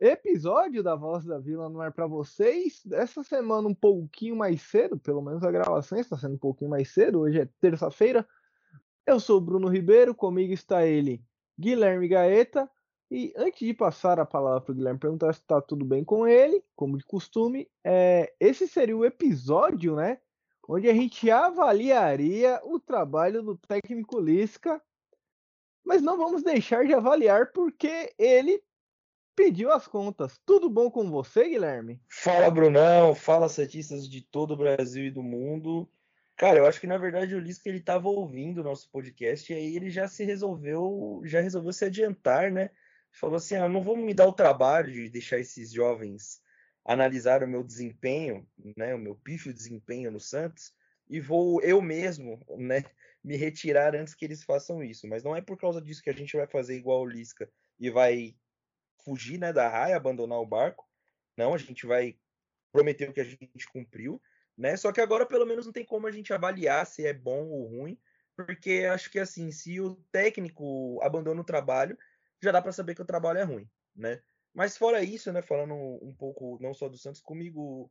Episódio da Voz da Vila no ar para vocês. Essa semana um pouquinho mais cedo, pelo menos a gravação está sendo um pouquinho mais cedo. Hoje é terça-feira. Eu sou o Bruno Ribeiro, comigo está ele, Guilherme Gaeta. E antes de passar a palavra para o Guilherme perguntar se está tudo bem com ele, como de costume, é, esse seria o episódio, né? Onde a gente avaliaria o trabalho do técnico Lisca mas não vamos deixar de avaliar porque ele pediu as contas. Tudo bom com você, Guilherme? Fala, Brunão. Fala, setistas de todo o Brasil e do mundo. Cara, eu acho que na verdade o Lisca ele estava ouvindo o nosso podcast e aí ele já se resolveu, já resolveu se adiantar, né? Falou assim: ah, não vou me dar o trabalho de deixar esses jovens analisar o meu desempenho, né, o meu pífio desempenho no Santos, e vou eu mesmo, né, me retirar antes que eles façam isso. Mas não é por causa disso que a gente vai fazer igual o Lisca e vai fugir né, da raia, abandonar o barco. Não, a gente vai prometer o que a gente cumpriu. Né? Só que agora pelo menos não tem como a gente avaliar se é bom ou ruim, porque acho que assim, se o técnico abandona o trabalho, já dá para saber que o trabalho é ruim, né? Mas fora isso, né, falando um pouco não só do Santos comigo,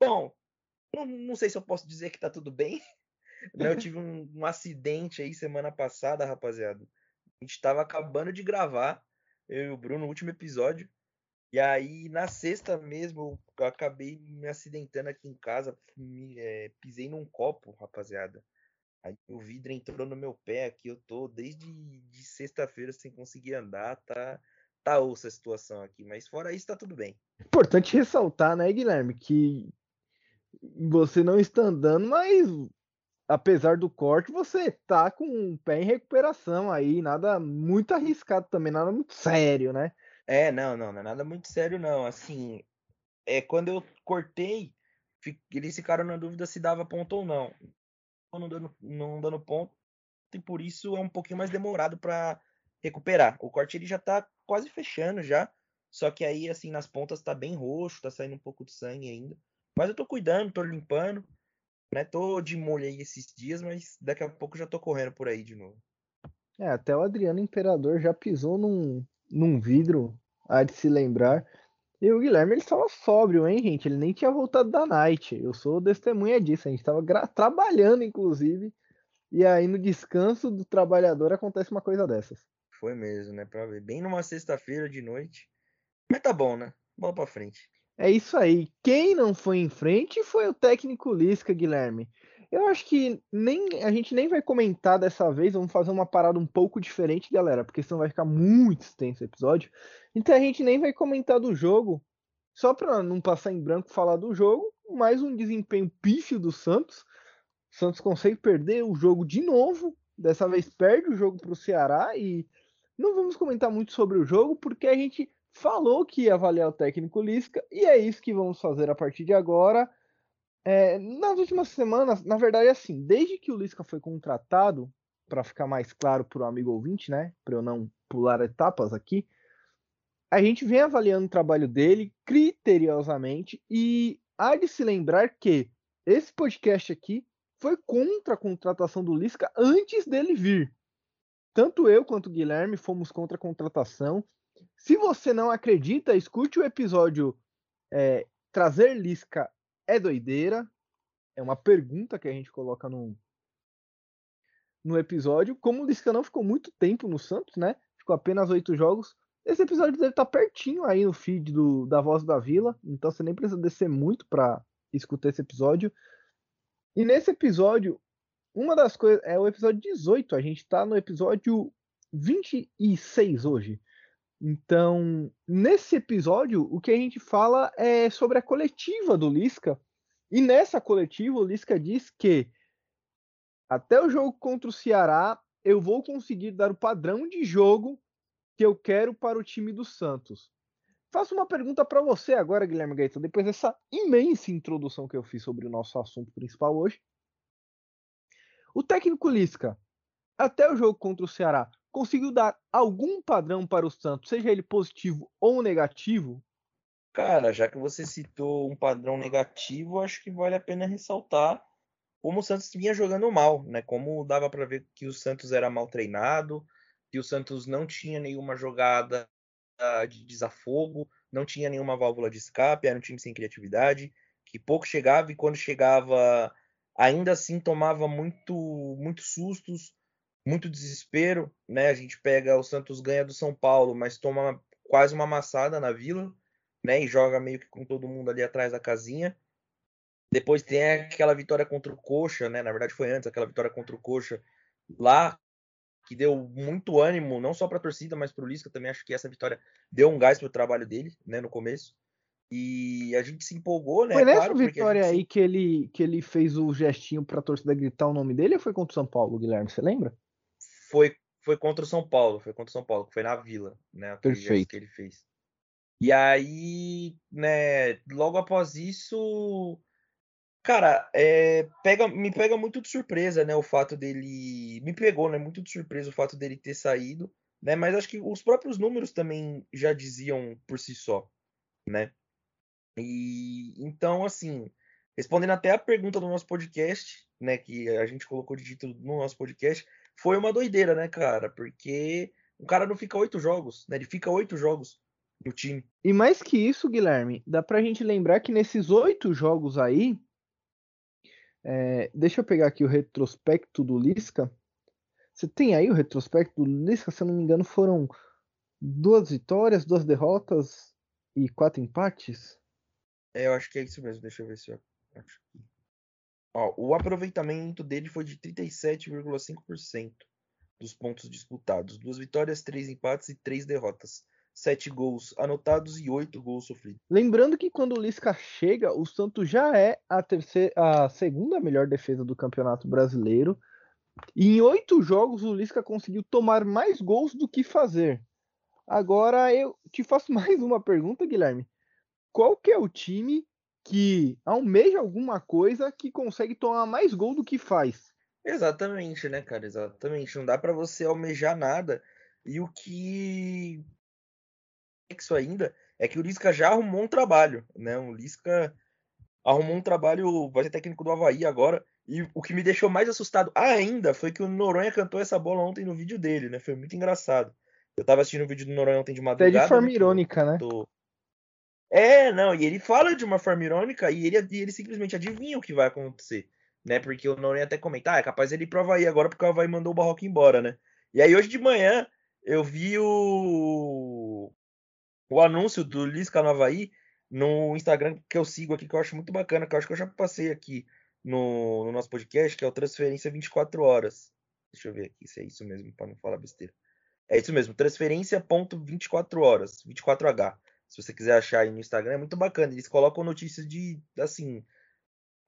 bom, não, não sei se eu posso dizer que tá tudo bem, né, eu tive um, um, acidente aí semana passada, rapaziada. A gente tava acabando de gravar, eu e o Bruno, no último episódio. E aí, na sexta mesmo, eu acabei me acidentando aqui em casa. Me, é, pisei num copo, rapaziada. Aí o vidro entrou no meu pé aqui. Eu tô desde de sexta-feira sem conseguir andar. Tá, tá ossa a situação aqui. Mas fora isso, tá tudo bem. Importante ressaltar, né, Guilherme, que você não está andando, mas apesar do corte, você tá com o pé em recuperação aí, nada muito arriscado também, nada muito sério, né? É, não, não, não é nada muito sério, não. Assim, é quando eu cortei, eles ficaram na dúvida se dava ponto ou não. Não dando, não dando ponto, e por isso é um pouquinho mais demorado para recuperar. O corte ele já tá quase fechando já, só que aí, assim, nas pontas tá bem roxo, tá saindo um pouco de sangue ainda. Mas eu tô cuidando, tô limpando. Né? Tô de molho aí esses dias, mas daqui a pouco já tô correndo por aí de novo. É, até o Adriano Imperador já pisou num, num vidro, há de se lembrar. E o Guilherme, ele estava sóbrio, hein, gente? Ele nem tinha voltado da night. Eu sou testemunha disso. A gente estava trabalhando, inclusive. E aí, no descanso do trabalhador, acontece uma coisa dessas. Foi mesmo, né? Pra ver. Bem numa sexta-feira de noite. Mas tá bom, né? Bola pra frente. É isso aí. Quem não foi em frente foi o técnico Lisca, Guilherme. Eu acho que nem a gente nem vai comentar dessa vez. Vamos fazer uma parada um pouco diferente, galera, porque senão vai ficar muito extenso o episódio. Então a gente nem vai comentar do jogo, só para não passar em branco falar do jogo. Mais um desempenho pífio do Santos. O Santos consegue perder o jogo de novo. Dessa vez perde o jogo para o Ceará e não vamos comentar muito sobre o jogo porque a gente falou que ia avaliar o técnico Lisca, e é isso que vamos fazer a partir de agora. É, nas últimas semanas, na verdade, assim, desde que o Lisca foi contratado, para ficar mais claro para o amigo ouvinte, né, para eu não pular etapas aqui, a gente vem avaliando o trabalho dele criteriosamente e há de se lembrar que esse podcast aqui foi contra a contratação do Lisca antes dele vir. Tanto eu quanto o Guilherme fomos contra a contratação se você não acredita, escute o episódio é, Trazer Lisca é doideira. É uma pergunta que a gente coloca no, no episódio. Como o Lisca não ficou muito tempo no Santos, né? Ficou apenas oito jogos. Esse episódio deve estar pertinho aí no feed do, da Voz da Vila. Então você nem precisa descer muito para escutar esse episódio. E nesse episódio, uma das coisas. É o episódio 18. A gente está no episódio 26 hoje. Então, nesse episódio, o que a gente fala é sobre a coletiva do Lisca. E nessa coletiva, o Lisca diz que até o jogo contra o Ceará, eu vou conseguir dar o padrão de jogo que eu quero para o time do Santos. Faço uma pergunta para você agora, Guilherme Gaeta, depois dessa imensa introdução que eu fiz sobre o nosso assunto principal hoje. O técnico Lisca, até o jogo contra o Ceará, conseguiu dar algum padrão para o Santos, seja ele positivo ou negativo? Cara, já que você citou um padrão negativo, acho que vale a pena ressaltar como o Santos vinha jogando mal, né? Como dava para ver que o Santos era mal treinado, que o Santos não tinha nenhuma jogada de desafogo, não tinha nenhuma válvula de escape, era um time sem criatividade, que pouco chegava e quando chegava, ainda assim tomava muito, muito sustos, muito desespero, né? A gente pega o Santos ganha do São Paulo, mas toma quase uma amassada na Vila, né? E joga meio que com todo mundo ali atrás da casinha. Depois tem aquela vitória contra o Coxa, né? Na verdade foi antes aquela vitória contra o Coxa lá que deu muito ânimo, não só para a torcida, mas para o Lisca também. Acho que essa vitória deu um gás para o trabalho dele, né, no começo. E a gente se empolgou, né? Foi nessa claro, vitória aí que ele, que ele fez o gestinho para a torcida gritar o nome dele ou foi contra o São Paulo, Guilherme? Você lembra? Foi, foi contra o São Paulo, foi contra o São Paulo, que foi na Vila, né? Perfeito. que ele fez. E aí, né, logo após isso, Cara, é, pega, me pega muito de surpresa, né? O fato dele. Me pegou, né? Muito de surpresa o fato dele ter saído, né? Mas acho que os próprios números também já diziam por si só, né? E então, assim, respondendo até a pergunta do nosso podcast, né? Que a gente colocou de título no nosso podcast, foi uma doideira, né, cara? Porque o cara não fica oito jogos, né? Ele fica oito jogos no time. E mais que isso, Guilherme, dá pra gente lembrar que nesses oito jogos aí, é, deixa eu pegar aqui o retrospecto do Lisca. Você tem aí o retrospecto do Lisca? Se eu não me engano, foram duas vitórias, duas derrotas e quatro empates? É, eu acho que é isso mesmo. Deixa eu ver se eu acho. Ó, o aproveitamento dele foi de 37,5% dos pontos disputados. Duas vitórias, três empates e três derrotas sete gols anotados e oito gols sofridos. Lembrando que quando o Lisca chega, o Santos já é a, terceira, a segunda melhor defesa do Campeonato Brasileiro. E em oito jogos o Lisca conseguiu tomar mais gols do que fazer. Agora eu te faço mais uma pergunta, Guilherme. Qual que é o time que almeja alguma coisa que consegue tomar mais gol do que faz? Exatamente, né, cara? Exatamente. Não dá para você almejar nada. E o que complexo ainda é que o Lisca já arrumou um trabalho, né? O Lisca arrumou um trabalho, vai ser técnico do Havaí agora. E o que me deixou mais assustado ainda foi que o Noronha cantou essa bola ontem no vídeo dele, né? Foi muito engraçado. Eu tava assistindo o vídeo do Noronha ontem de madrugada. Até de forma né, irônica, né? É, não, e ele fala de uma forma irônica e ele, ele simplesmente adivinha o que vai acontecer, né? Porque o Noronha até comenta, ah, é capaz ele ir pro Havaí agora porque o Havaí mandou o Barroco embora, né? E aí hoje de manhã eu vi o o anúncio do Lisca no Havaí no Instagram que eu sigo aqui, que eu acho muito bacana, que eu acho que eu já passei aqui no, no nosso podcast, que é o Transferência 24 Horas. Deixa eu ver aqui se é isso mesmo, para não falar besteira. É isso mesmo, transferência.24 horas, 24H. Se você quiser achar aí no Instagram, é muito bacana. Eles colocam notícias de, assim,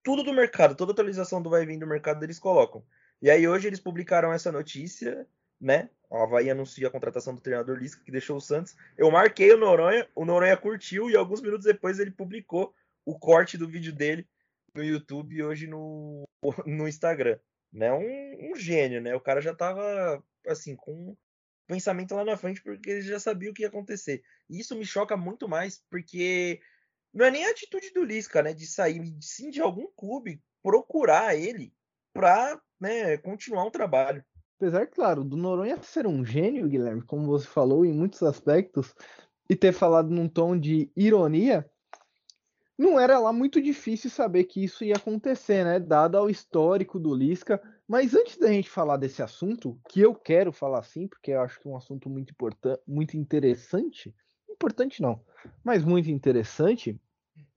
tudo do mercado, toda atualização do vai vir do mercado eles colocam. E aí hoje eles publicaram essa notícia né? O Havaí anuncia a contratação do treinador Lisca, que deixou o Santos. Eu marquei o Noronha, o Noronha curtiu e alguns minutos depois ele publicou o corte do vídeo dele no YouTube e hoje no, no Instagram. Né? Um, um gênio, né? O cara já tava assim, com pensamento lá na frente porque ele já sabia o que ia acontecer. E isso me choca muito mais porque não é nem a atitude do Lisca, né? De sair, sim, de algum clube procurar ele para né, continuar um trabalho. Apesar, claro, do Noronha ser um gênio, Guilherme, como você falou, em muitos aspectos, e ter falado num tom de ironia, não era lá muito difícil saber que isso ia acontecer, né? Dado ao histórico do Lisca. Mas antes da gente falar desse assunto, que eu quero falar sim, porque eu acho que é um assunto muito importante, muito interessante. Importante não, mas muito interessante.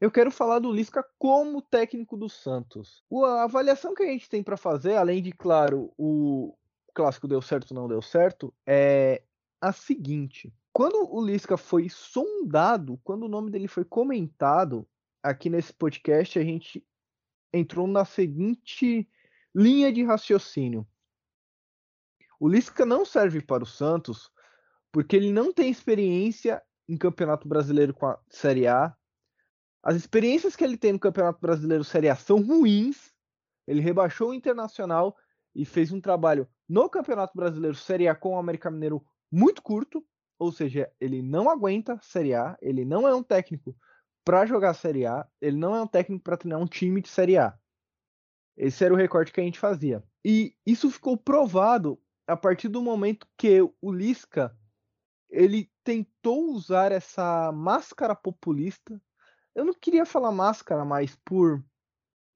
Eu quero falar do Lisca como técnico do Santos. A avaliação que a gente tem para fazer, além de, claro, o, clássico deu certo ou não deu certo é a seguinte. Quando o Lisca foi sondado, quando o nome dele foi comentado aqui nesse podcast, a gente entrou na seguinte linha de raciocínio. O Lisca não serve para o Santos porque ele não tem experiência em Campeonato Brasileiro com a Série A. As experiências que ele tem no Campeonato Brasileiro Série A são ruins. Ele rebaixou o Internacional e fez um trabalho no Campeonato Brasileiro Série A com o América Mineiro muito curto, ou seja, ele não aguenta Série A, ele não é um técnico para jogar Série A, ele não é um técnico para treinar um time de Série A. Esse era o recorte que a gente fazia. E isso ficou provado a partir do momento que o Lisca ele tentou usar essa máscara populista. Eu não queria falar máscara, mas por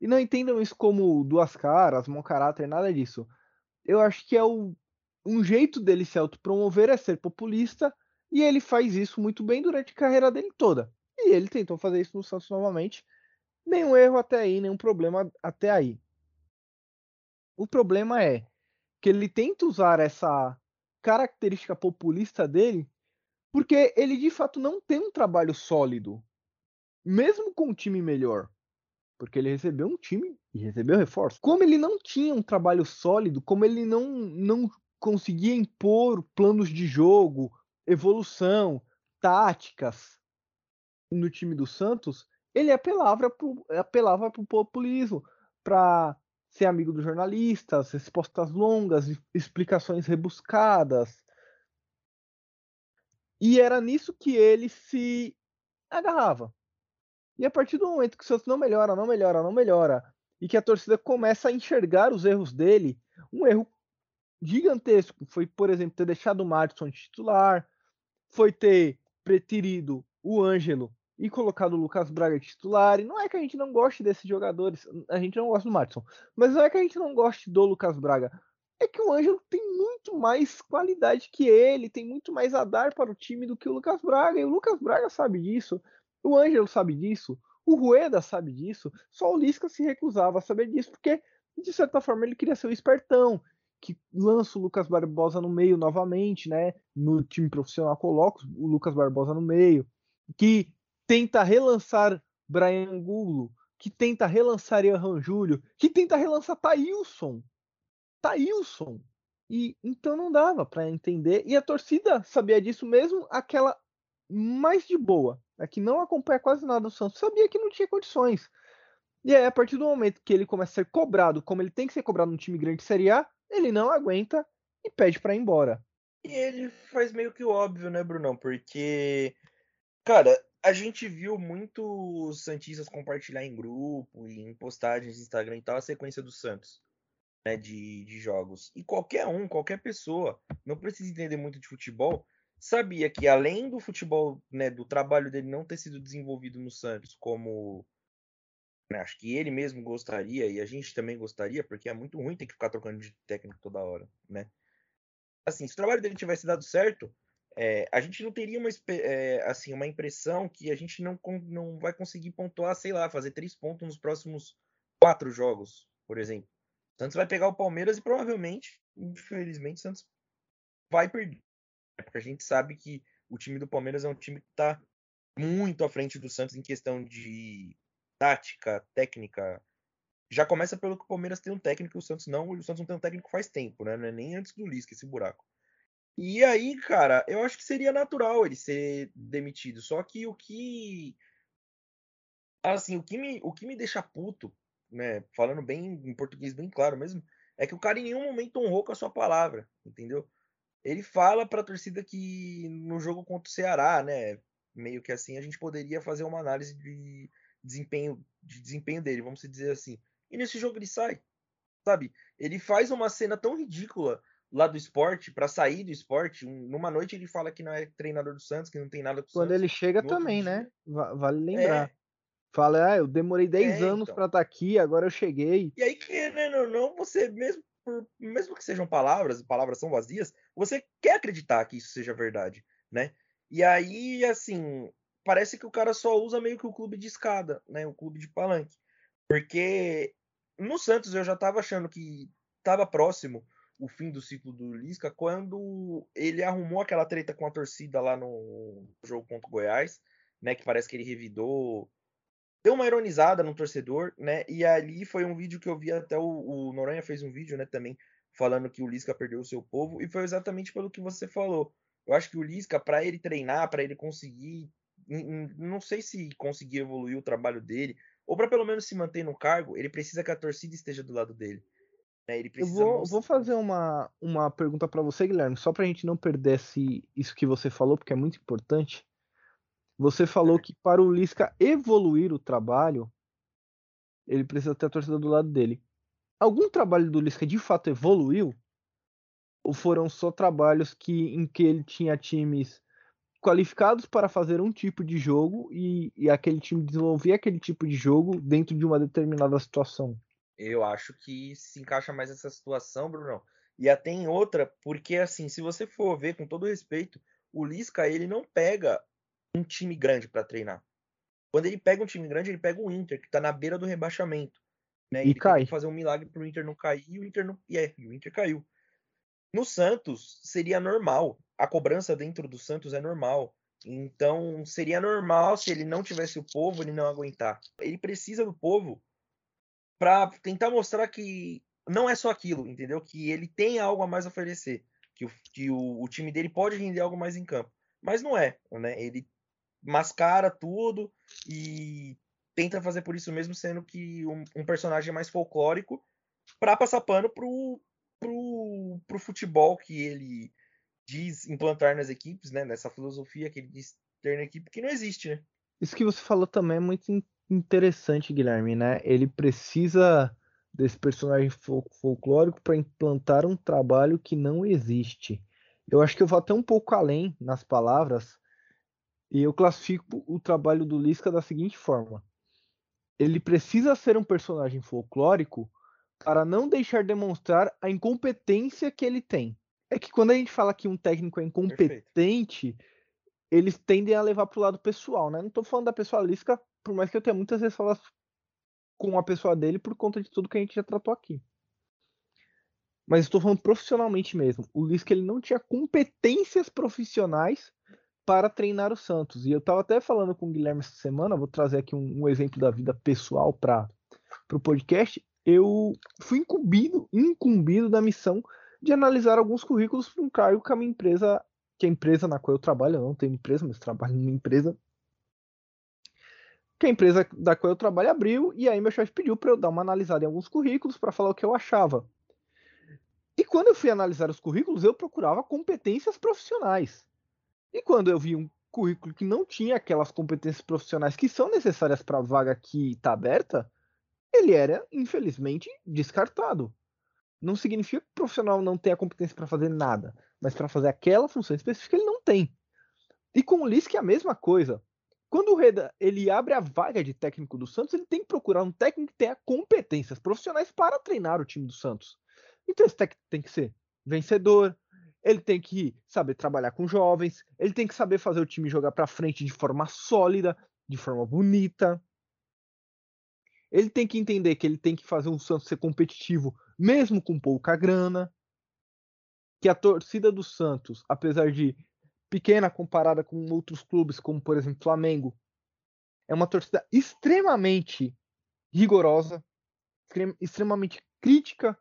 e não entendam isso como duas caras, mau caráter, nada disso. Eu acho que é o, um jeito dele se autopromover é ser populista e ele faz isso muito bem durante a carreira dele toda. E ele tentou fazer isso no Santos novamente. Nenhum erro até aí, nenhum problema até aí. O problema é que ele tenta usar essa característica populista dele porque ele de fato não tem um trabalho sólido, mesmo com um time melhor. Porque ele recebeu um time e recebeu reforço. Como ele não tinha um trabalho sólido, como ele não, não conseguia impor planos de jogo, evolução, táticas no time do Santos, ele apelava para o populismo, para ser amigo dos jornalistas, respostas longas, explicações rebuscadas. E era nisso que ele se agarrava. E a partir do momento que o Santos não melhora, não melhora, não melhora, e que a torcida começa a enxergar os erros dele, um erro gigantesco foi, por exemplo, ter deixado o Madison titular, foi ter preterido o Ângelo e colocado o Lucas Braga titular. E não é que a gente não goste desses jogadores, a gente não gosta do Madison, mas não é que a gente não goste do Lucas Braga. É que o Ângelo tem muito mais qualidade que ele, tem muito mais a dar para o time do que o Lucas Braga. E o Lucas Braga sabe disso. O Ângelo sabe disso, o Rueda sabe disso, só o Lisca se recusava a saber disso, porque, de certa forma, ele queria ser o espertão, que lança o Lucas Barbosa no meio novamente, né? No time profissional coloca o Lucas Barbosa no meio, que tenta relançar Brian Angulo, que tenta relançar Ian Júlio, que tenta relançar Thailson. Thailson. E então não dava para entender. E a torcida sabia disso mesmo, aquela mais de boa, é que não acompanha quase nada do Santos, sabia que não tinha condições. E aí, a partir do momento que ele começa a ser cobrado, como ele tem que ser cobrado num time grande de Série A, ele não aguenta e pede para ir embora. E ele faz meio que o óbvio, né, Brunão? Porque, cara, a gente viu muitos Santistas compartilhar em grupo e em postagens no Instagram e tal a sequência do Santos, né, de, de jogos. E qualquer um, qualquer pessoa, não precisa entender muito de futebol, sabia que além do futebol, né, do trabalho dele não ter sido desenvolvido no Santos como né, acho que ele mesmo gostaria e a gente também gostaria, porque é muito ruim ter que ficar trocando de técnico toda hora, né? Assim, se o trabalho dele tivesse dado certo, é, a gente não teria uma, é, assim, uma impressão que a gente não, não vai conseguir pontuar, sei lá, fazer três pontos nos próximos quatro jogos, por exemplo. O Santos vai pegar o Palmeiras e provavelmente, infelizmente, o Santos vai perder. Porque a gente sabe que o time do Palmeiras é um time que está muito à frente do Santos em questão de tática, técnica. Já começa pelo que o Palmeiras tem um técnico e o Santos não. O Santos não tem um técnico faz tempo, né? Não é nem antes do Lisca esse buraco. E aí, cara, eu acho que seria natural ele ser demitido. Só que o que. Assim, o que me, o que me deixa puto, né? Falando bem em português bem claro mesmo, é que o cara em nenhum momento honrou com a sua palavra, entendeu? Ele fala para a torcida que no jogo contra o Ceará, né, meio que assim, a gente poderia fazer uma análise de desempenho, de desempenho dele, vamos dizer assim. E nesse jogo ele sai, sabe? Ele faz uma cena tão ridícula lá do esporte, para sair do esporte. Um, numa noite ele fala que não é treinador do Santos, que não tem nada com o Quando Santos. ele chega também, né? Vale lembrar. É. Fala, ah, eu demorei 10 é, anos então. para estar tá aqui, agora eu cheguei. E aí, querendo ou não, você mesmo por, mesmo que sejam palavras, palavras são vazias, você quer acreditar que isso seja verdade, né? E aí, assim, parece que o cara só usa meio que o clube de escada, né? O clube de palanque. Porque no Santos eu já tava achando que tava próximo o fim do ciclo do Lisca quando ele arrumou aquela treta com a torcida lá no jogo contra o Goiás, né? Que parece que ele revidou deu uma ironizada no torcedor, né? E ali foi um vídeo que eu vi até o, o Noronha fez um vídeo, né, também falando que o Lisca perdeu o seu povo e foi exatamente pelo que você falou. Eu acho que o Lisca para ele treinar, para ele conseguir, não sei se conseguir evoluir o trabalho dele ou para pelo menos se manter no cargo, ele precisa que a torcida esteja do lado dele. Né? Ele precisa eu vou, vou fazer uma, uma pergunta para você, Guilherme, só para a gente não perder esse, isso que você falou, porque é muito importante. Você falou que para o Lisca evoluir o trabalho, ele precisa ter a torcida do lado dele. Algum trabalho do Lisca de fato evoluiu? ou foram só trabalhos que em que ele tinha times qualificados para fazer um tipo de jogo e, e aquele time desenvolvia aquele tipo de jogo dentro de uma determinada situação? Eu acho que se encaixa mais nessa situação, Bruno. E até em outra, porque assim, se você for ver com todo respeito, o Lisca ele não pega um time grande para treinar. Quando ele pega um time grande, ele pega o Inter, que tá na beira do rebaixamento. Né? E ele cai. tem que fazer um milagre pro Inter não cair e o Inter não. E é, e o Inter caiu. No Santos, seria normal. A cobrança dentro do Santos é normal. Então, seria normal se ele não tivesse o povo, ele não aguentar. Ele precisa do povo para tentar mostrar que não é só aquilo, entendeu? Que ele tem algo a mais a oferecer. Que, o, que o, o time dele pode render algo mais em campo. Mas não é, né? Ele mascara tudo e tenta fazer por isso mesmo, sendo que um, um personagem mais folclórico para passar pano pro, pro, pro futebol que ele diz implantar nas equipes, né? Nessa filosofia que ele diz ter na equipe que não existe, né? Isso que você falou também é muito interessante, Guilherme, né? Ele precisa desse personagem fol folclórico para implantar um trabalho que não existe. Eu acho que eu vou até um pouco além nas palavras e eu classifico o trabalho do Lisca da seguinte forma: ele precisa ser um personagem folclórico para não deixar demonstrar a incompetência que ele tem. É que quando a gente fala que um técnico é incompetente, Perfeito. eles tendem a levar para o lado pessoal, né? Não estou falando da pessoa Lisca, por mais que eu tenha muitas ressalvas com a pessoa dele por conta de tudo que a gente já tratou aqui. Mas estou falando profissionalmente mesmo. O Lisca ele não tinha competências profissionais para treinar o Santos. E eu estava até falando com o Guilherme essa semana, vou trazer aqui um, um exemplo da vida pessoal para o podcast. Eu fui incumbido, incumbido da missão de analisar alguns currículos para um cargo que a minha empresa, que a empresa na qual eu trabalho, eu não tenho empresa, mas trabalho numa empresa, que a empresa da qual eu trabalho abriu, e aí meu chefe pediu para eu dar uma analisada em alguns currículos para falar o que eu achava. E quando eu fui analisar os currículos, eu procurava competências profissionais. E quando eu vi um currículo que não tinha aquelas competências profissionais que são necessárias para a vaga que está aberta, ele era, infelizmente, descartado. Não significa que o profissional não tenha competência para fazer nada, mas para fazer aquela função específica ele não tem. E com o Lisca é a mesma coisa. Quando o Reda ele abre a vaga de técnico do Santos, ele tem que procurar um técnico que tenha competências profissionais para treinar o time do Santos. Então esse técnico tem que ser vencedor, ele tem que saber trabalhar com jovens, ele tem que saber fazer o time jogar para frente de forma sólida, de forma bonita. Ele tem que entender que ele tem que fazer o Santos ser competitivo, mesmo com pouca grana. Que a torcida do Santos, apesar de pequena comparada com outros clubes, como por exemplo Flamengo, é uma torcida extremamente rigorosa, extremamente crítica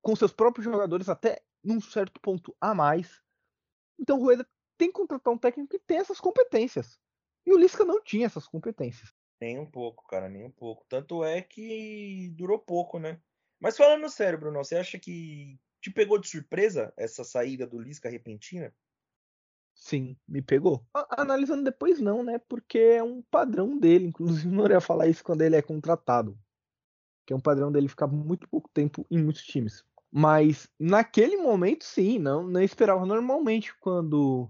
com seus próprios jogadores, até num certo ponto a mais. Então o Rueda tem que contratar um técnico que tem essas competências. E o Lisca não tinha essas competências. Nem um pouco, cara, nem um pouco. Tanto é que durou pouco, né? Mas falando sério, Bruno, você acha que te pegou de surpresa essa saída do Lisca repentina? Sim, me pegou. Analisando depois não, né? Porque é um padrão dele. Inclusive, não ia falar isso quando ele é contratado. Que é um padrão dele ficar muito pouco tempo em muitos times. Mas naquele momento, sim, não, não esperava. Normalmente, quando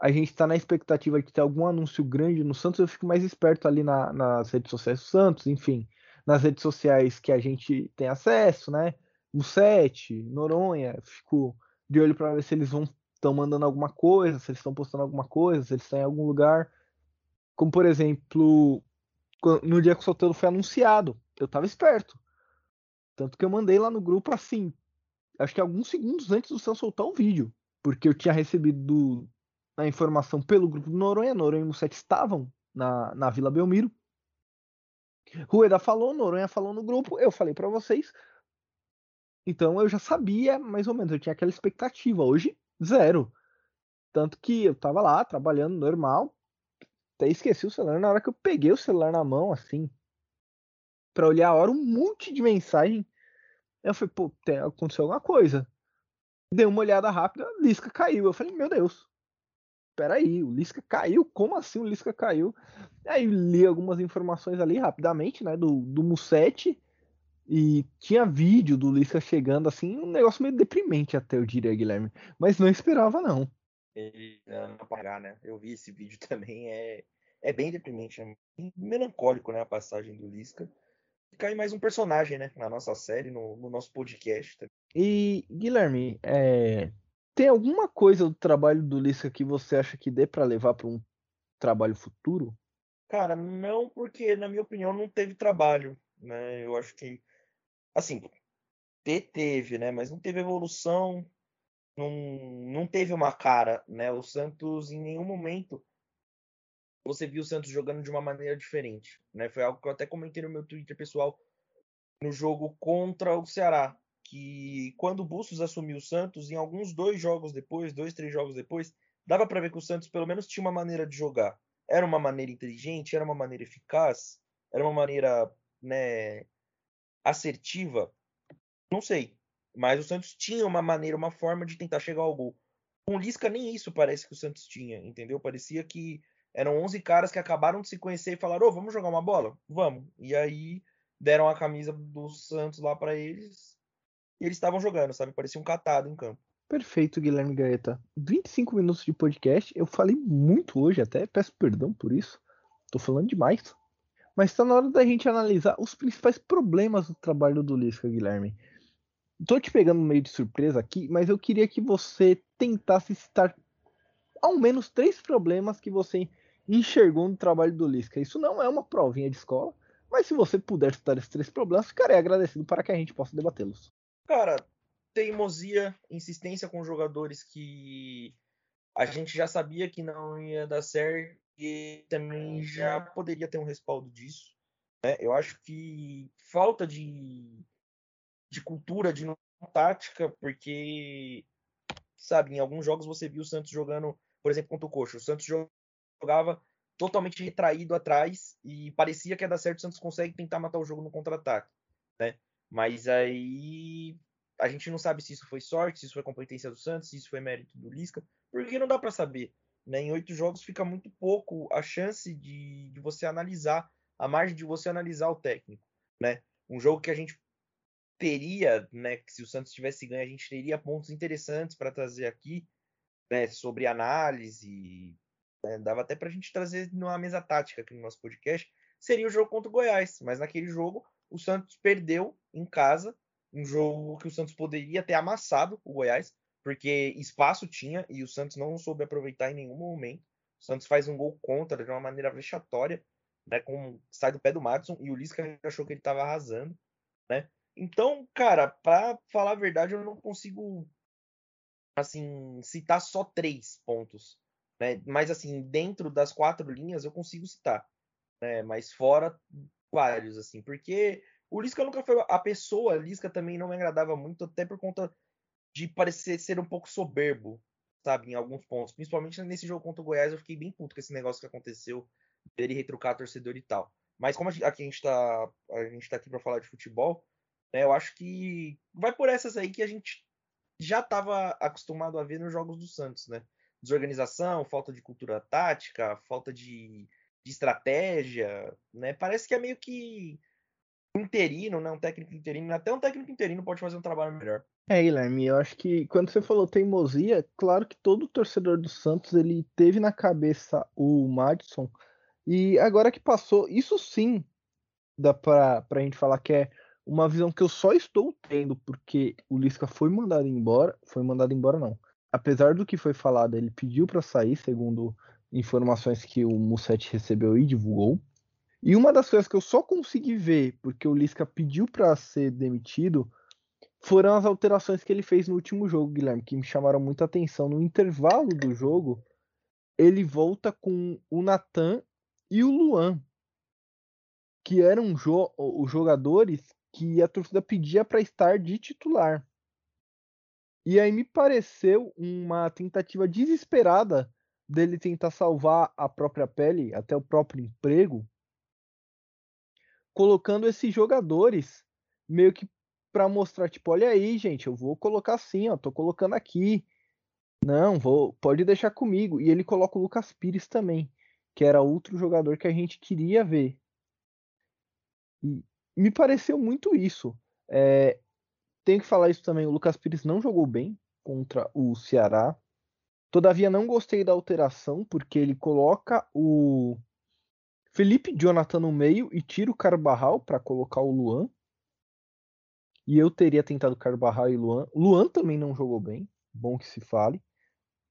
a gente está na expectativa de ter algum anúncio grande no Santos, eu fico mais esperto ali na, nas redes sociais do Santos, enfim, nas redes sociais que a gente tem acesso, né? O 7, Noronha, fico de olho para ver se eles vão estão mandando alguma coisa, se eles estão postando alguma coisa, se eles estão em algum lugar. Como por exemplo, no dia que o sorteio foi anunciado, eu estava esperto. Tanto que eu mandei lá no grupo assim, acho que alguns segundos antes do Sam soltar o vídeo. Porque eu tinha recebido a informação pelo grupo do Noronha. Noronha e Musset estavam na, na Vila Belmiro. Rueda falou, Noronha falou no grupo, eu falei para vocês. Então eu já sabia, mais ou menos, eu tinha aquela expectativa. Hoje, zero. Tanto que eu tava lá trabalhando normal. Até esqueci o celular na hora que eu peguei o celular na mão, assim. para olhar a hora, um monte de mensagem eu falei, pô, tem, aconteceu alguma coisa. Dei uma olhada rápida, Lisca caiu. Eu falei, meu Deus, peraí, o Lisca caiu? Como assim o Lisca caiu? Aí li algumas informações ali rapidamente, né, do, do Mussetti. E tinha vídeo do Lisca chegando assim, um negócio meio deprimente até, eu diria, Guilherme. Mas não esperava, não. Ele não pagar, né? Eu vi esse vídeo também, é, é bem deprimente, é melancólico, né? A passagem do Lisca. E cai mais um personagem, né? Na nossa série, no, no nosso podcast. E, Guilherme, é... tem alguma coisa do trabalho do Lisca que você acha que dê para levar para um trabalho futuro? Cara, não, porque, na minha opinião, não teve trabalho, né? Eu acho que assim, teve, né? Mas não teve evolução, não, não teve uma cara, né? O Santos em nenhum momento você viu o Santos jogando de uma maneira diferente, né? Foi algo que eu até comentei no meu Twitter pessoal no jogo contra o Ceará, que quando o Bustos assumiu o Santos, em alguns dois jogos depois, dois, três jogos depois, dava para ver que o Santos pelo menos tinha uma maneira de jogar. Era uma maneira inteligente, era uma maneira eficaz, era uma maneira, né, assertiva, não sei. Mas o Santos tinha uma maneira, uma forma de tentar chegar ao gol. Com o Lisca, nem isso parece que o Santos tinha, entendeu? Parecia que eram 11 caras que acabaram de se conhecer e falaram: Ô, oh, vamos jogar uma bola? Vamos. E aí deram a camisa do Santos lá para eles e eles estavam jogando, sabe? Parecia um catado em campo. Perfeito, Guilherme Gaeta. 25 minutos de podcast. Eu falei muito hoje, até peço perdão por isso. Tô falando demais. Mas está na hora da gente analisar os principais problemas do trabalho do Lisca, Guilherme. Tô te pegando meio de surpresa aqui, mas eu queria que você tentasse citar ao menos três problemas que você enxergou no trabalho do Lisca. Isso não é uma provinha de escola, mas se você puder citar esses três problemas, ficarei agradecido para que a gente possa debatê-los. Cara, teimosia, insistência com jogadores que a gente já sabia que não ia dar certo e também já poderia ter um respaldo disso. Né? Eu acho que falta de, de cultura, de tática, porque, sabe, em alguns jogos você viu o Santos jogando, por exemplo, contra o Coxa. O Santos jogava totalmente retraído atrás e parecia que ia dar certo, o Santos consegue tentar matar o jogo no contra-ataque, né? Mas aí a gente não sabe se isso foi sorte, se isso foi competência do Santos, se isso foi mérito do Lisca, porque não dá para saber. Né? Em oito jogos fica muito pouco a chance de, de você analisar, a margem de você analisar o técnico. Né? Um jogo que a gente teria, né, que se o Santos tivesse ganho, a gente teria pontos interessantes para trazer aqui, né, sobre análise, né, dava até para a gente trazer numa mesa tática aqui no nosso podcast, seria o jogo contra o Goiás, mas naquele jogo o Santos perdeu em casa, um jogo que o Santos poderia ter amassado o Goiás, porque espaço tinha e o Santos não soube aproveitar em nenhum momento. O Santos faz um gol contra de uma maneira vexatória, né, com sai do pé do Madison e o Lisca achou que ele estava arrasando, né? Então, cara, para falar a verdade, eu não consigo assim citar só três pontos, né? Mas assim, dentro das quatro linhas eu consigo citar, né? Mas fora vários assim, porque o Lisca nunca foi a pessoa, a Lisca também não me agradava muito, até por conta de parecer ser um pouco soberbo, sabe, em alguns pontos. Principalmente nesse jogo contra o Goiás, eu fiquei bem puto com esse negócio que aconteceu dele retrucar torcedor e tal. Mas como aqui a gente tá, a gente tá aqui para falar de futebol, né, eu acho que vai por essas aí que a gente já estava acostumado a ver nos jogos do Santos, né? Desorganização, falta de cultura tática, falta de, de estratégia, né? Parece que é meio que interino, né? Um técnico interino, até um técnico interino pode fazer um trabalho melhor. É, Guilherme, eu acho que quando você falou teimosia, claro que todo torcedor do Santos ele teve na cabeça o Madison e agora que passou, isso sim dá pra, pra gente falar que é uma visão que eu só estou tendo porque o Lisca foi mandado embora, foi mandado embora não. Apesar do que foi falado, ele pediu para sair, segundo informações que o Musset recebeu e divulgou. E uma das coisas que eu só consegui ver, porque o Lisca pediu para ser demitido, foram as alterações que ele fez no último jogo, Guilherme, que me chamaram muita atenção. No intervalo do jogo, ele volta com o Natan e o Luan, que eram jo os jogadores que a torcida pedia para estar de titular. E aí me pareceu uma tentativa desesperada dele tentar salvar a própria pele, até o próprio emprego, colocando esses jogadores meio que para mostrar, tipo, olha aí, gente, eu vou colocar assim, ó, tô colocando aqui. Não, vou, pode deixar comigo. E ele coloca o Lucas Pires também, que era outro jogador que a gente queria ver. E, me pareceu muito isso. É, tenho que falar isso também, o Lucas Pires não jogou bem contra o Ceará. Todavia, não gostei da alteração, porque ele coloca o Felipe Jonathan no meio e tira o Carbarral para colocar o Luan. E eu teria tentado Carbarral e Luan. Luan também não jogou bem, bom que se fale.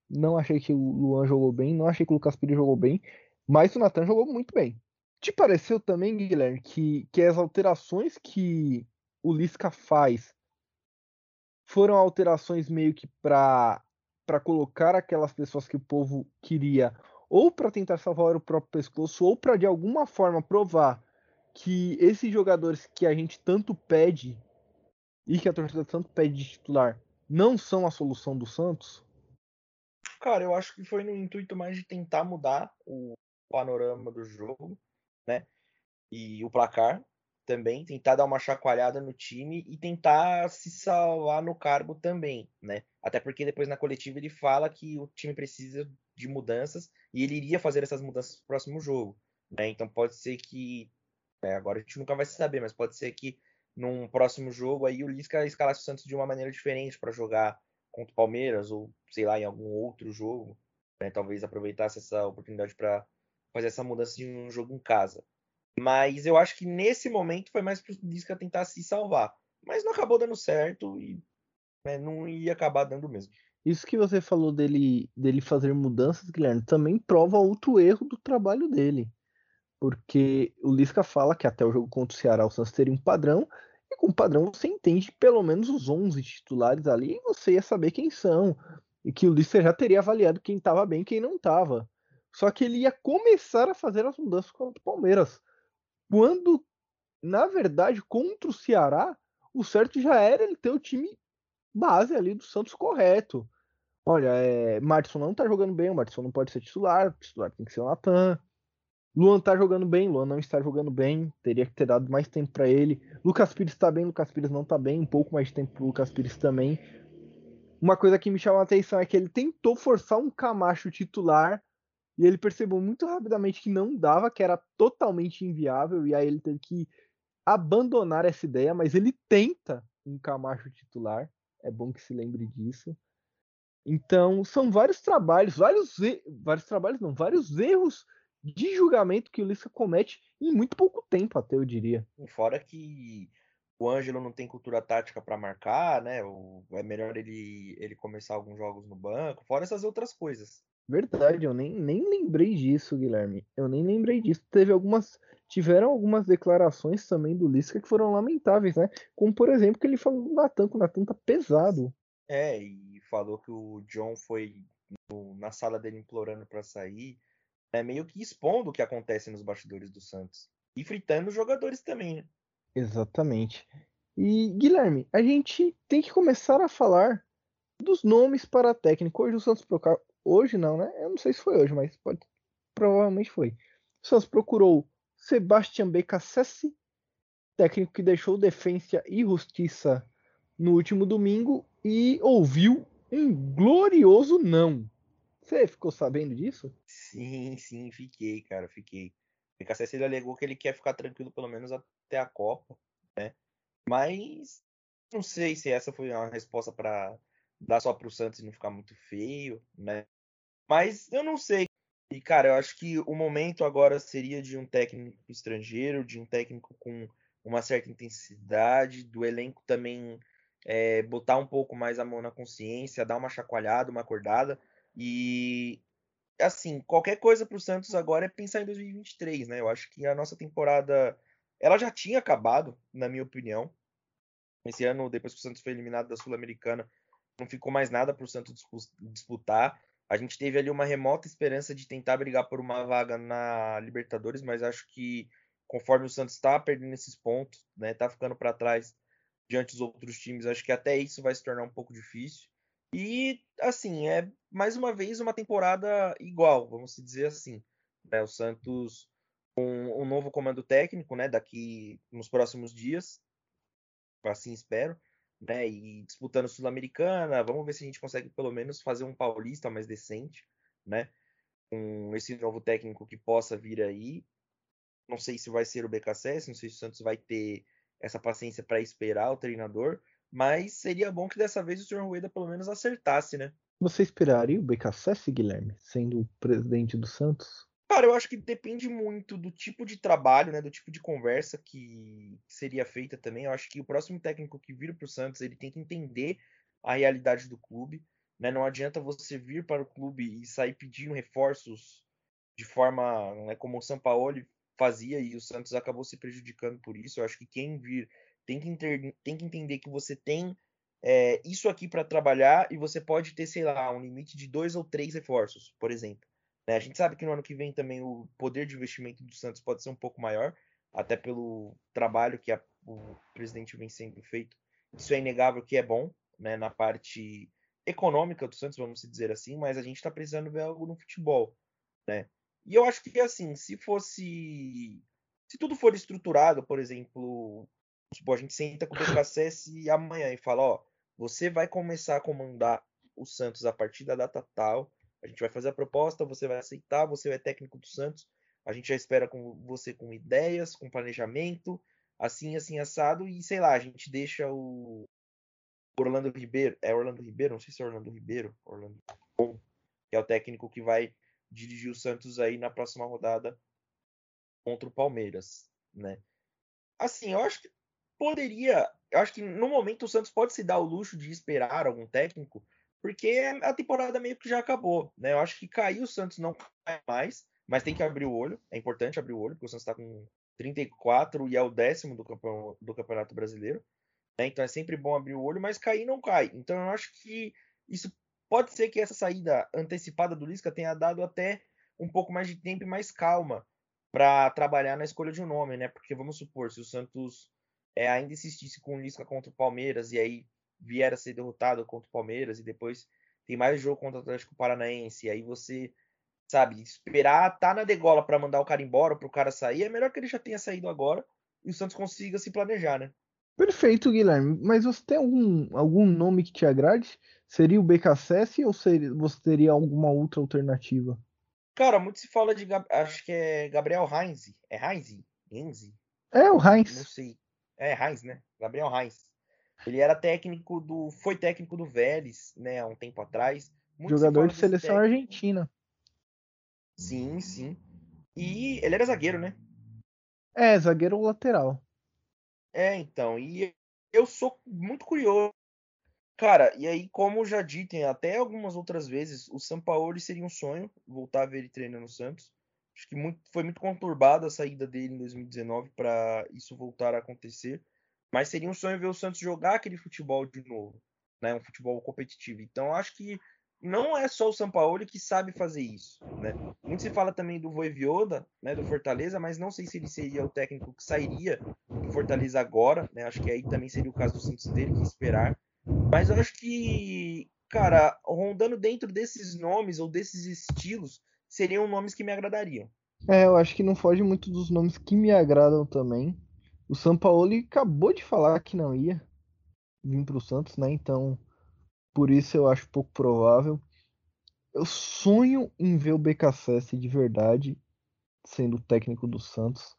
Não achei que o Luan jogou bem, não achei que o Lucas Pires jogou bem, mas o Natan jogou muito bem. Te pareceu também, Guilherme, que, que as alterações que o Lisca faz foram alterações meio que para colocar aquelas pessoas que o povo queria ou para tentar salvar o próprio pescoço ou para de alguma forma provar que esses jogadores que a gente tanto pede e que a torcida tanto pede de titular não são a solução do Santos? Cara, eu acho que foi no intuito mais de tentar mudar o panorama do jogo, né? E o placar, também, tentar dar uma chacoalhada no time e tentar se salvar no cargo também, né? Até porque depois na coletiva ele fala que o time precisa de mudanças e ele iria fazer essas mudanças no próximo jogo, né? Então pode ser que é, agora a gente nunca vai saber, mas pode ser que num próximo jogo aí o Lisca escalasse o Santos de uma maneira diferente para jogar contra o Palmeiras ou sei lá em algum outro jogo, né? Talvez aproveitasse essa oportunidade para fazer essa mudança de um jogo em casa. Mas eu acho que nesse momento foi mais pro Lisca tentar se salvar. Mas não acabou dando certo e né, não ia acabar dando mesmo. Isso que você falou dele, dele fazer mudanças, Guilherme, também prova outro erro do trabalho dele. Porque o Lisca fala que até o jogo contra o Ceará o Santos teria um padrão, e com o padrão você entende pelo menos os 11 titulares ali e você ia saber quem são. E que o Lisca já teria avaliado quem estava bem e quem não estava. Só que ele ia começar a fazer as mudanças contra o Palmeiras. Quando, na verdade, contra o Ceará, o certo já era ele ter o time base ali do Santos correto. Olha, é, Martson não tá jogando bem, o Martson não pode ser titular, o titular tem que ser o Natan. Luan tá jogando bem, Luan não está jogando bem, teria que ter dado mais tempo para ele. Lucas Pires tá bem, Lucas Pires não tá bem, um pouco mais de tempo pro Lucas Pires também. Uma coisa que me chama a atenção é que ele tentou forçar um Camacho titular e ele percebeu muito rapidamente que não dava, que era totalmente inviável, e aí ele teve que abandonar essa ideia, mas ele tenta um Camacho titular. É bom que se lembre disso. Então, são vários trabalhos, vários, vários trabalhos, não, vários erros de julgamento que o Lisca comete em muito pouco tempo, até eu diria. Fora que o Ângelo não tem cultura tática para marcar, né? É melhor ele, ele começar alguns jogos no banco, fora essas outras coisas. Verdade, eu nem, nem lembrei disso, Guilherme. Eu nem lembrei disso. Teve algumas. Tiveram algumas declarações também do Lisca que foram lamentáveis, né? Como, por exemplo, que ele falou do Natan, que o Natan tá pesado. É, e falou que o John foi no, na sala dele implorando para sair. É meio que expondo o que acontece nos bastidores do Santos. E fritando os jogadores também, né? Exatamente. E, Guilherme, a gente tem que começar a falar dos nomes para técnico. Hoje o Santos Hoje não, né? Eu não sei se foi hoje, mas pode, provavelmente foi. O Santos procurou Sebastian Becassese, técnico que deixou Defensa e Justiça no último domingo e ouviu um glorioso não. Você ficou sabendo disso? Sim, sim, fiquei, cara, fiquei. Becassese ele alegou que ele quer ficar tranquilo pelo menos até a Copa, né? Mas não sei se essa foi uma resposta para dar só para o Santos e não ficar muito feio, né? Mas eu não sei. E, cara, eu acho que o momento agora seria de um técnico estrangeiro, de um técnico com uma certa intensidade, do elenco também é, botar um pouco mais a mão na consciência, dar uma chacoalhada, uma acordada. E, assim, qualquer coisa para o Santos agora é pensar em 2023, né? Eu acho que a nossa temporada, ela já tinha acabado, na minha opinião. Esse ano, depois que o Santos foi eliminado da Sul-Americana, não ficou mais nada para o Santos disputar. A gente teve ali uma remota esperança de tentar brigar por uma vaga na Libertadores, mas acho que conforme o Santos está perdendo esses pontos, né, tá ficando para trás diante dos outros times, acho que até isso vai se tornar um pouco difícil. E assim, é mais uma vez uma temporada igual, vamos dizer assim. Né? O Santos com um novo comando técnico, né, daqui nos próximos dias, assim espero né? E disputando Sul-Americana, vamos ver se a gente consegue pelo menos fazer um paulista mais decente, né? Com esse novo técnico que possa vir aí. Não sei se vai ser o BKSS, não sei se o Santos vai ter essa paciência para esperar o treinador, mas seria bom que dessa vez o senhor Rueda pelo menos acertasse, né? Você esperaria o BKSS, Guilherme, sendo o presidente do Santos? Cara, eu acho que depende muito do tipo de trabalho, né, do tipo de conversa que seria feita também. Eu acho que o próximo técnico que vira para o Santos, ele tem que entender a realidade do clube, né? Não adianta você vir para o clube e sair pedindo reforços de forma, né, como o São Paulo fazia e o Santos acabou se prejudicando por isso. Eu acho que quem vir tem que, inter... tem que entender que você tem é, isso aqui para trabalhar e você pode ter, sei lá, um limite de dois ou três reforços, por exemplo. Né? A gente sabe que no ano que vem também o poder de investimento do Santos pode ser um pouco maior, até pelo trabalho que a, o presidente vem sendo feito. Isso é inegável que é bom, né, na parte econômica do Santos, vamos dizer assim, mas a gente está precisando ver algo no futebol, né? E eu acho que assim, se fosse, se tudo for estruturado, por exemplo, a gente senta com o BKSS amanhã e fala, ó, você vai começar a comandar o Santos a partir da data tal, a gente vai fazer a proposta, você vai aceitar, você é técnico do Santos, a gente já espera com você com ideias, com planejamento, assim, assim, assado, e sei lá, a gente deixa o Orlando Ribeiro, é Orlando Ribeiro? Não sei se é Orlando Ribeiro, Orlando que é o técnico que vai dirigir o Santos aí na próxima rodada contra o Palmeiras, né? Assim, eu acho que poderia, eu acho que no momento o Santos pode se dar o luxo de esperar algum técnico, porque a temporada meio que já acabou, né? Eu acho que cair o Santos não cai mais, mas tem que abrir o olho, é importante abrir o olho, porque o Santos está com 34 e é o décimo do, campeonato, do campeonato brasileiro, né? Então é sempre bom abrir o olho, mas cair não cai. Então eu acho que isso pode ser que essa saída antecipada do Lisca tenha dado até um pouco mais de tempo e mais calma para trabalhar na escolha de um nome, né? Porque vamos supor, se o Santos é, ainda insistisse com o Lisca contra o Palmeiras e aí vier a ser derrotado contra o Palmeiras e depois tem mais jogo contra o Atlético Paranaense, e aí você, sabe, esperar tá na degola para mandar o cara embora, para o cara sair, é melhor que ele já tenha saído agora e o Santos consiga se planejar, né? Perfeito, Guilherme. Mas você tem algum, algum nome que te agrade? Seria o BKSS ou seria, você teria alguma outra alternativa? Cara, muito se fala de. Acho que é Gabriel Heinz. É Heinz? Heinz? É o Heinz. Não sei. É Heinz, né? Gabriel Heinz. Ele era técnico do. Foi técnico do Vélez, né, há um tempo atrás. Muito Jogador de seleção técnico. argentina. Sim, sim. E ele era zagueiro, né? É, zagueiro lateral. É, então. E eu sou muito curioso. Cara, e aí, como já dito até algumas outras vezes, o Sampaoli seria um sonho voltar a ver ele treinando no Santos. Acho que muito, foi muito conturbada a saída dele em 2019 para isso voltar a acontecer. Mas seria um sonho ver o Santos jogar aquele futebol de novo, né? Um futebol competitivo. Então acho que não é só o Sampaoli que sabe fazer isso, né? Muito se fala também do Voivoda, né, do Fortaleza, mas não sei se ele seria o técnico que sairia do Fortaleza agora, né? Acho que aí também seria o caso do Santos ter que esperar. Mas eu acho que, cara, rondando dentro desses nomes ou desses estilos, seriam nomes que me agradariam. É, eu acho que não foge muito dos nomes que me agradam também. O Sampaoli acabou de falar que não ia vir para o Santos, né? Então, por isso eu acho pouco provável. Eu sonho em ver o BKSS de verdade sendo técnico do Santos.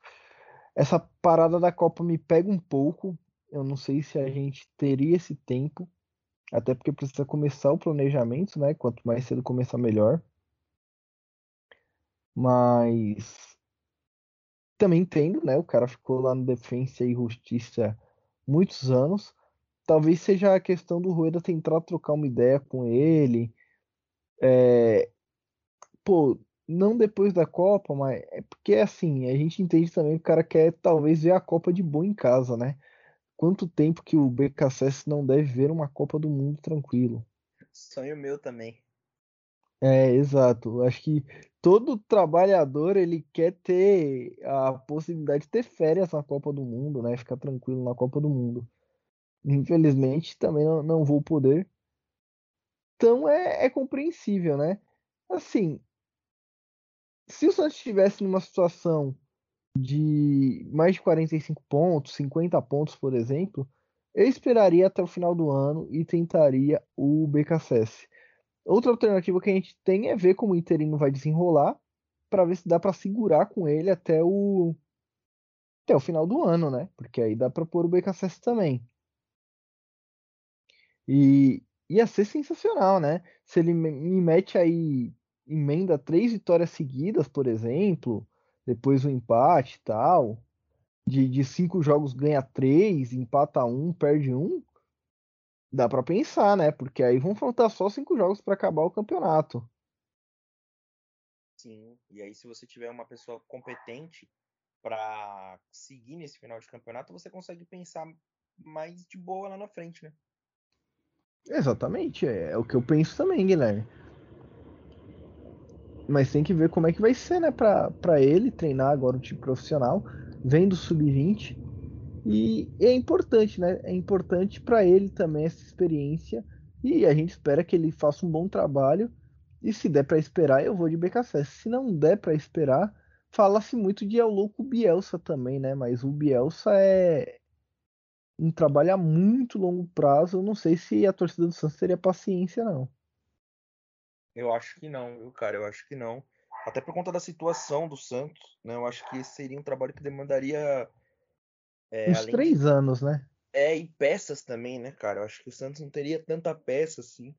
Essa parada da Copa me pega um pouco. Eu não sei se a gente teria esse tempo, até porque precisa começar o planejamento, né? Quanto mais cedo começar, melhor. Mas também entendo, né? O cara ficou lá no Defensa e Justiça muitos anos. Talvez seja a questão do Rueda tentar trocar uma ideia com ele. É... Pô, não depois da Copa, mas é porque assim, a gente entende também que o cara quer talvez ver a Copa de boa em casa, né? Quanto tempo que o BKSS não deve ver uma Copa do Mundo tranquilo? Sonho meu também. É, exato. Acho que todo trabalhador ele quer ter a possibilidade de ter férias na Copa do Mundo, né? Ficar tranquilo na Copa do Mundo. Infelizmente, também não, não vou poder. Então é, é compreensível, né? Assim, se o Santos estivesse numa situação de mais de 45 pontos, 50 pontos, por exemplo, eu esperaria até o final do ano e tentaria o BKSS. Outra alternativa que a gente tem é ver como o interino vai desenrolar para ver se dá para segurar com ele até o até o final do ano, né? Porque aí dá para pôr o BKSS também. E ia ser sensacional, né? Se ele me mete aí, emenda três vitórias seguidas, por exemplo, depois o um empate e tal, de, de cinco jogos ganha três, empata um, perde um, dá para pensar, né? Porque aí vão faltar só cinco jogos para acabar o campeonato. Sim, e aí se você tiver uma pessoa competente para seguir nesse final de campeonato, você consegue pensar mais de boa lá na frente, né? Exatamente, é, é o que eu penso também, Guilherme. Mas tem que ver como é que vai ser, né, pra, pra ele treinar agora o time profissional, vem do sub-20. E é importante, né? É importante para ele também essa experiência. E a gente espera que ele faça um bom trabalho. E se der para esperar, eu vou de BKC. Se não der para esperar, fala-se muito de El Louco Bielsa também, né? Mas o Bielsa é um trabalho a muito longo prazo. Eu não sei se a torcida do Santos teria paciência, não. Eu acho que não, viu, cara? Eu acho que não. Até por conta da situação do Santos, né? Eu acho que esse seria um trabalho que demandaria. É, Uns três de... anos, né? É, e peças também, né, cara? Eu acho que o Santos não teria tanta peça assim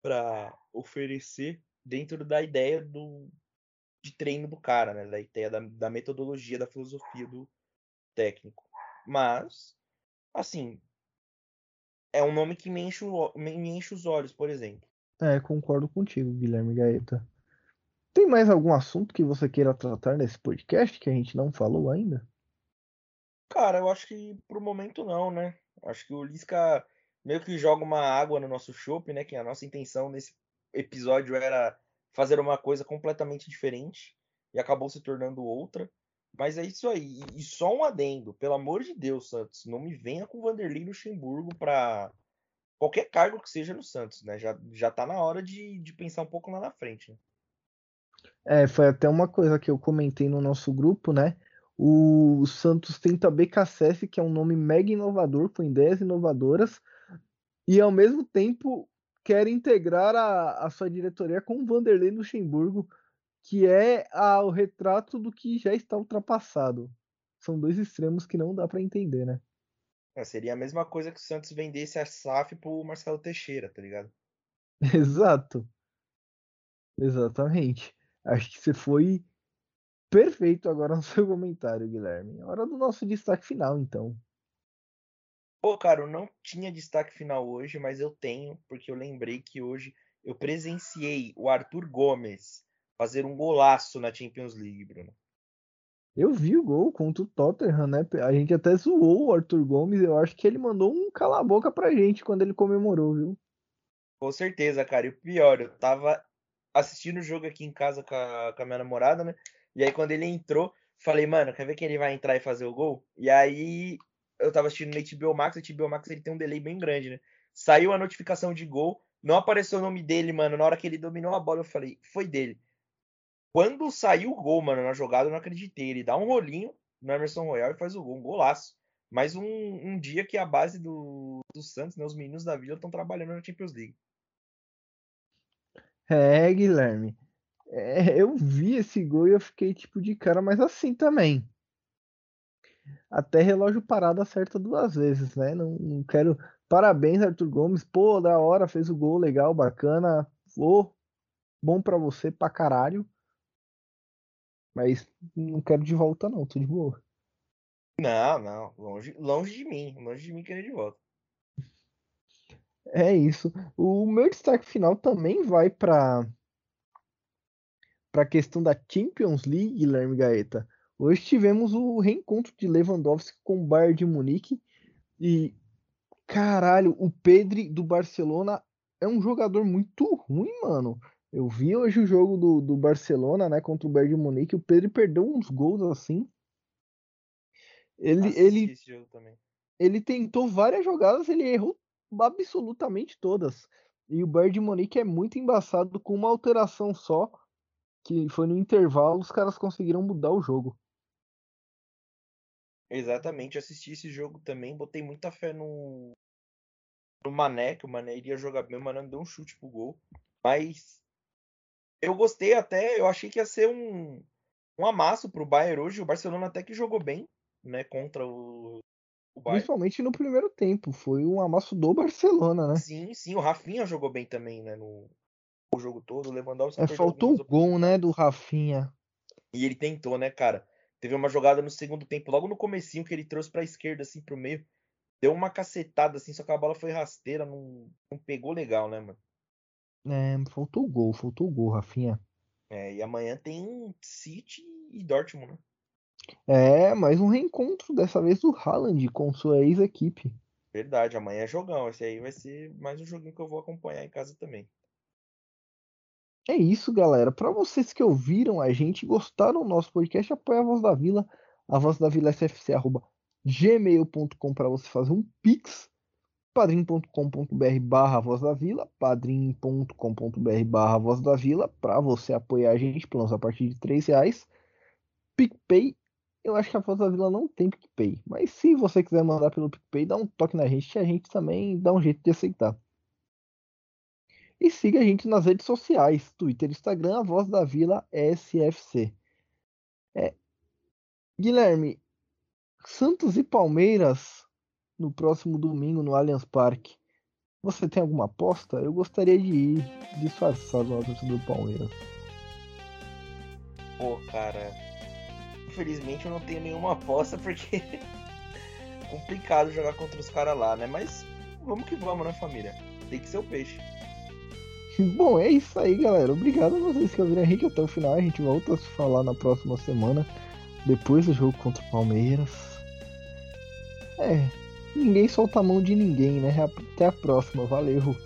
para oferecer dentro da ideia do, de treino do cara, né? Da ideia da, da metodologia, da filosofia do técnico. Mas, assim, é um nome que me enche, o, me enche os olhos, por exemplo. É, concordo contigo, Guilherme Gaeta. Tem mais algum assunto que você queira tratar nesse podcast que a gente não falou ainda? Cara, eu acho que pro momento não, né? Acho que o Lisca meio que joga uma água no nosso chopp, né? Que a nossa intenção nesse episódio era fazer uma coisa completamente diferente e acabou se tornando outra. Mas é isso aí. E só um adendo, pelo amor de Deus, Santos, não me venha com Vanderlei Luxemburgo para qualquer cargo que seja no Santos, né? Já, já tá na hora de, de pensar um pouco lá na frente, né? É, foi até uma coisa que eu comentei no nosso grupo, né? O Santos tenta BKSS, que é um nome mega inovador, com ideias inovadoras, e ao mesmo tempo quer integrar a, a sua diretoria com o Vanderlei Luxemburgo, que é a, o retrato do que já está ultrapassado. São dois extremos que não dá para entender, né? É, seria a mesma coisa que o Santos vendesse a SAF pro Marcelo Teixeira, tá ligado? Exato. Exatamente. Acho que você foi perfeito agora no seu comentário, Guilherme. Hora do nosso destaque final, então. Pô, cara, eu não tinha destaque final hoje, mas eu tenho, porque eu lembrei que hoje eu presenciei o Arthur Gomes fazer um golaço na Champions League, Bruno. Eu vi o gol contra o Tottenham, né? A gente até zoou o Arthur Gomes. Eu acho que ele mandou um cala-boca pra gente quando ele comemorou, viu? Com certeza, cara. E o pior, eu tava assistindo o jogo aqui em casa com a, com a minha namorada, né? E aí quando ele entrou, falei, mano, quer ver que ele vai entrar e fazer o gol? E aí eu tava assistindo no HBO Max, o HBO Max ele tem um delay bem grande, né? Saiu a notificação de gol, não apareceu o nome dele, mano. Na hora que ele dominou a bola, eu falei, foi dele. Quando saiu o gol, mano, na jogada, eu não acreditei. Ele dá um rolinho no Emerson Royal e faz o gol, um golaço. Mais um, um dia que a base do, do Santos, né, os meninos da Vila estão trabalhando na Champions League. É, Guilherme. É, eu vi esse gol e eu fiquei tipo de cara, mas assim também até relógio parado acerta duas vezes, né? Não, não, quero. Parabéns, Arthur Gomes. Pô, da hora, fez o gol legal, bacana. Pô, bom para você pra caralho. Mas não quero de volta, não, tô de boa. Não, não, longe, longe de mim, longe de mim querer de volta. É isso. O meu destaque final também vai para para a questão da Champions League, Guilherme Gaeta. Hoje tivemos o reencontro de Lewandowski com o Bayern de Munique e caralho, o Pedri do Barcelona é um jogador muito ruim, mano. Eu vi hoje o jogo do, do Barcelona, né, contra o Bayern de Munique, o Pedri perdeu uns gols assim. Ele ele ele tentou várias jogadas, ele errou absolutamente todas. E o Bayern de Munique é muito embaçado com uma alteração só, que foi no intervalo, os caras conseguiram mudar o jogo. Exatamente, assisti esse jogo também, botei muita fé no, no Mané, que o Mané iria jogar bem, o Mané deu um chute pro gol. Mas eu gostei até, eu achei que ia ser um, um amasso pro Bayern hoje, o Barcelona até que jogou bem, né, contra o, o Bayern. Principalmente no primeiro tempo, foi um amasso do Barcelona, né? Sim, sim, o Rafinha jogou bem também, né, no o jogo todo, o Lewandowski É, faltou o gol, né, do Rafinha. E ele tentou, né, cara? Teve uma jogada no segundo tempo, logo no comecinho, que ele trouxe pra esquerda, assim, pro meio. Deu uma cacetada, assim, só que a bola foi rasteira, não, não pegou legal, né, mano? É, faltou o gol, faltou o gol, Rafinha. É, e amanhã tem City e Dortmund, né? É, mais um reencontro, dessa vez do Haaland com sua ex-equipe. Verdade, amanhã é jogão. Esse aí vai ser mais um joguinho que eu vou acompanhar em casa também. É isso, galera. Para vocês que ouviram a gente, gostaram do nosso podcast, apoia a Voz da Vila, a Voz da Vila SFC, arroba gmail.com para você fazer um pix, padrim.com.br barra Voz da Vila, padrim.com.br barra Voz da Vila, para você apoiar a gente, planos a partir de 3 reais. PicPay eu acho que a Voz da Vila não tem PicPay. Mas se você quiser mandar pelo PicPay, dá um toque na gente, a gente também dá um jeito de aceitar. E siga a gente nas redes sociais, Twitter Instagram, a Voz da Vila SFC. É. Guilherme, Santos e Palmeiras no próximo domingo no Allianz Parque. Você tem alguma aposta? Eu gostaria de ir disfarçado na torcida do Palmeiras. Pô, cara, Infelizmente eu não tenho nenhuma aposta porque é complicado jogar contra os caras lá, né? Mas vamos que vamos, né, família? Tem que ser o peixe. Bom, é isso aí, galera. Obrigado a vocês que ouviram a gente até o final. A gente volta a se falar na próxima semana, depois do jogo contra o Palmeiras. É, ninguém solta a mão de ninguém, né? Até a próxima. Valeu.